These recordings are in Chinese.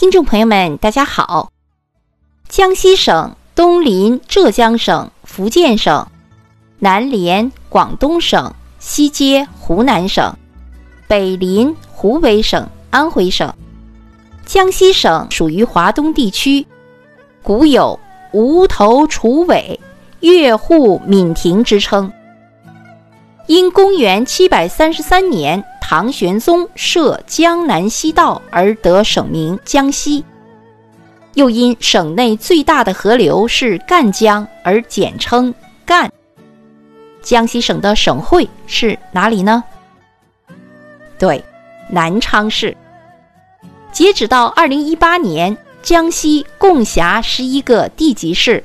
听众朋友们，大家好。江西省东临浙江省、福建省，南连广东省，西接湖南省，北临湖北省、安徽省。江西省属于华东地区，古有“无头楚尾，越户闽亭”之称。因公元七百三十三年唐玄宗设江南西道而得省名江西，又因省内最大的河流是赣江而简称赣。江西省的省会是哪里呢？对，南昌市。截止到二零一八年，江西共辖十一个地级市，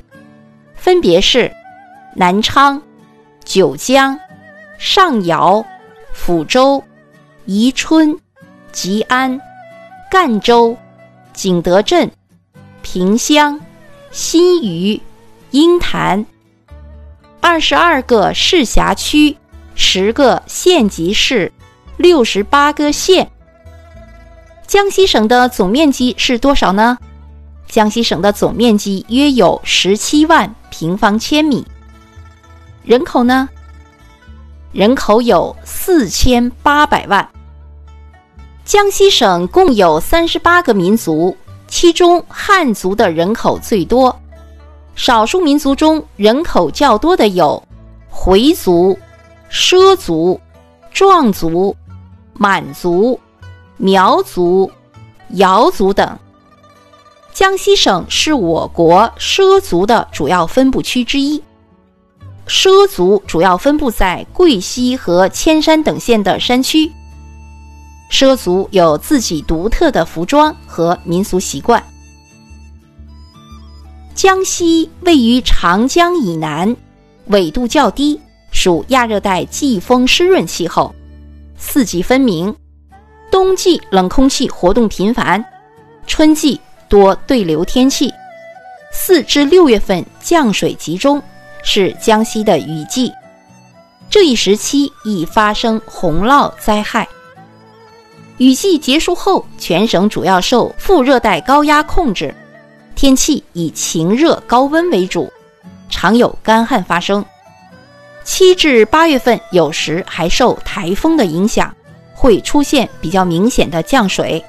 分别是南昌、九江、上饶、抚州、宜春、吉安、赣州、景德镇、萍乡、新余、鹰潭。二十二个市辖区，十个县级市，六十八个县。江西省的总面积是多少呢？江西省的总面积约有十七万平方千米。人口呢？人口有四千八百万。江西省共有三十八个民族，其中汉族的人口最多。少数民族中人口较多的有回族、畲族、壮族、满族。苗族、瑶族等。江西省是我国畲族的主要分布区之一。畲族主要分布在贵溪和铅山等县的山区。畲族有自己独特的服装和民俗习惯。江西位于长江以南，纬度较低，属亚热带季风湿润气候，四季分明。冬季冷空气活动频繁，春季多对流天气，四至六月份降水集中，是江西的雨季。这一时期易发生洪涝灾害。雨季结束后，全省主要受副热带高压控制，天气以晴热高温为主，常有干旱发生。七至八月份有时还受台风的影响。会出现比较明显的降水。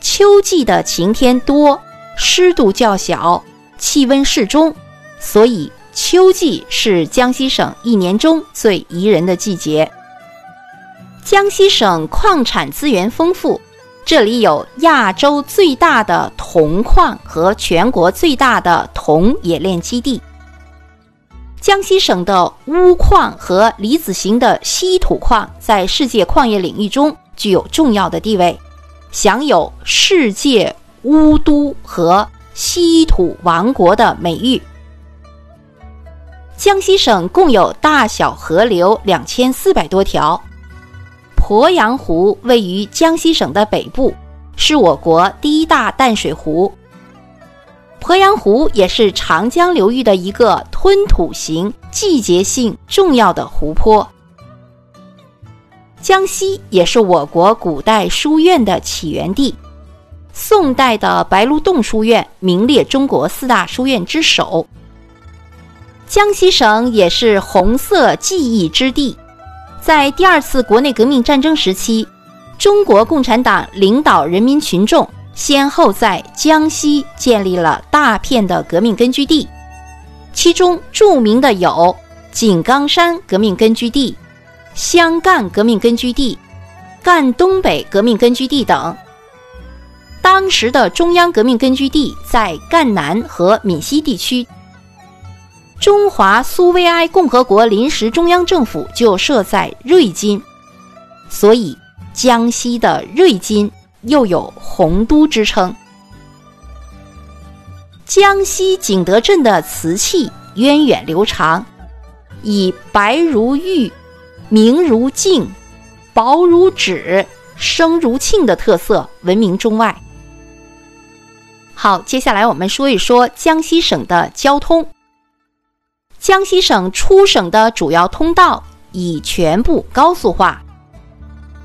秋季的晴天多，湿度较小，气温适中，所以秋季是江西省一年中最宜人的季节。江西省矿产资源丰富，这里有亚洲最大的铜矿和全国最大的铜冶炼基地。江西省的钨矿和离子型的稀土矿在世界矿业领域中具有重要的地位，享有“世界钨都”和“稀土王国”的美誉。江西省共有大小河流两千四百多条，鄱阳湖位于江西省的北部，是我国第一大淡水湖。鄱阳湖也是长江流域的一个吞吐型、季节性重要的湖泊。江西也是我国古代书院的起源地，宋代的白鹿洞书院名列中国四大书院之首。江西省也是红色记忆之地，在第二次国内革命战争时期，中国共产党领导人民群众。先后在江西建立了大片的革命根据地，其中著名的有井冈山革命根据地、湘赣革命根据地、赣东北革命根据地等。当时的中央革命根据地在赣南和闽西地区，中华苏维埃共和国临时中央政府就设在瑞金，所以江西的瑞金。又有洪都之称。江西景德镇的瓷器源远流长，以白如玉、明如镜、薄如纸、声如磬的特色闻名中外。好，接下来我们说一说江西省的交通。江西省出省的主要通道已全部高速化。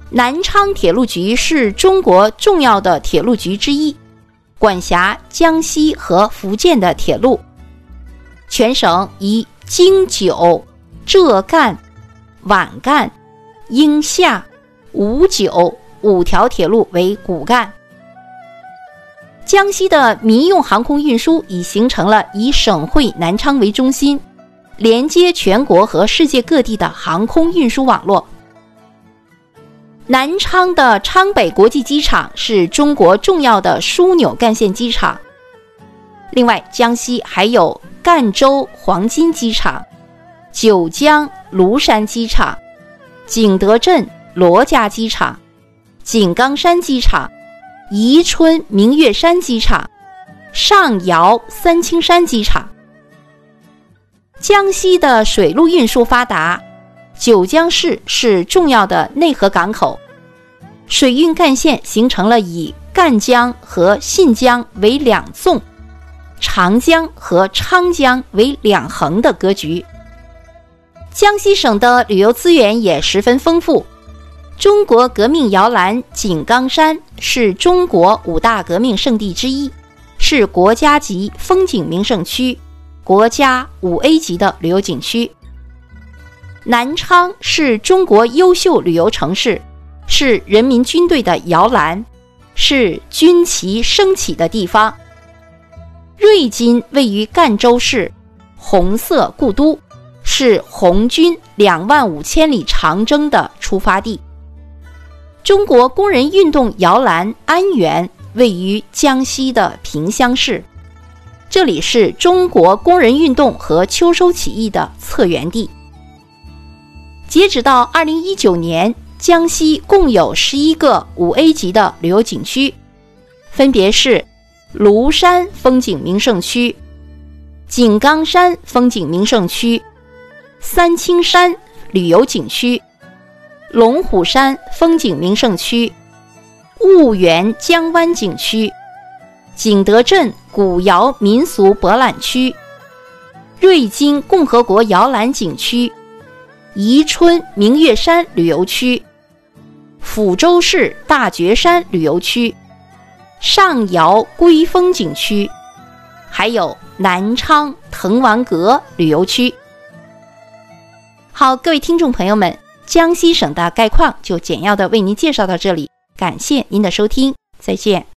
南昌铁路局是中国重要的铁路局之一，管辖江西和福建的铁路。全省以京九、浙赣、皖赣、英厦、武九五条铁路为骨干。江西的民用航空运输已形成了以省会南昌为中心，连接全国和世界各地的航空运输网络。南昌的昌北国际机场是中国重要的枢纽干线机场。另外，江西还有赣州黄金机场、九江庐山机场、景德镇罗家机场、井冈山机场、宜春明月山机场、上饶三清山机场。江西的水路运输发达。九江市是重要的内河港口，水运干线形成了以赣江和信江为两纵，长江和昌江为两横的格局。江西省的旅游资源也十分丰富，中国革命摇篮井冈山是中国五大革命圣地之一，是国家级风景名胜区，国家五 A 级的旅游景区。南昌是中国优秀旅游城市，是人民军队的摇篮，是军旗升起的地方。瑞金位于赣州市，红色故都，是红军两万五千里长征的出发地。中国工人运动摇篮安源位于江西的萍乡市，这里是中国工人运动和秋收起义的策源地。截止到二零一九年，江西共有十一个五 A 级的旅游景区，分别是庐山风景名胜区、井冈山风景名胜区、三清山旅游景区、龙虎山风景名胜区、婺源江湾景区、景德镇古窑民俗博览区、瑞金共和国摇篮景区。宜春明月山旅游区、抚州市大觉山旅游区、上饶龟峰景区，还有南昌滕王阁旅游区。好，各位听众朋友们，江西省的概况就简要的为您介绍到这里，感谢您的收听，再见。